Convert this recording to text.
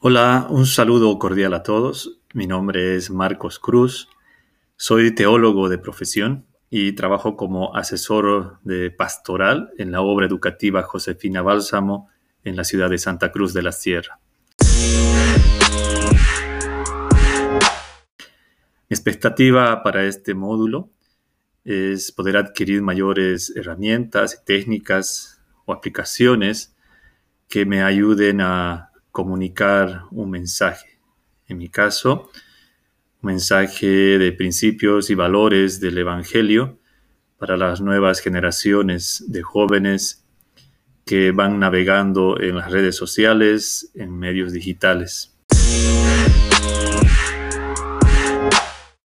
Hola, un saludo cordial a todos. Mi nombre es Marcos Cruz. Soy teólogo de profesión y trabajo como asesor de pastoral en la obra educativa Josefina Bálsamo en la ciudad de Santa Cruz de la Sierra. Mi expectativa para este módulo es poder adquirir mayores herramientas, técnicas o aplicaciones que me ayuden a comunicar un mensaje. En mi caso, un mensaje de principios y valores del Evangelio para las nuevas generaciones de jóvenes que van navegando en las redes sociales, en medios digitales.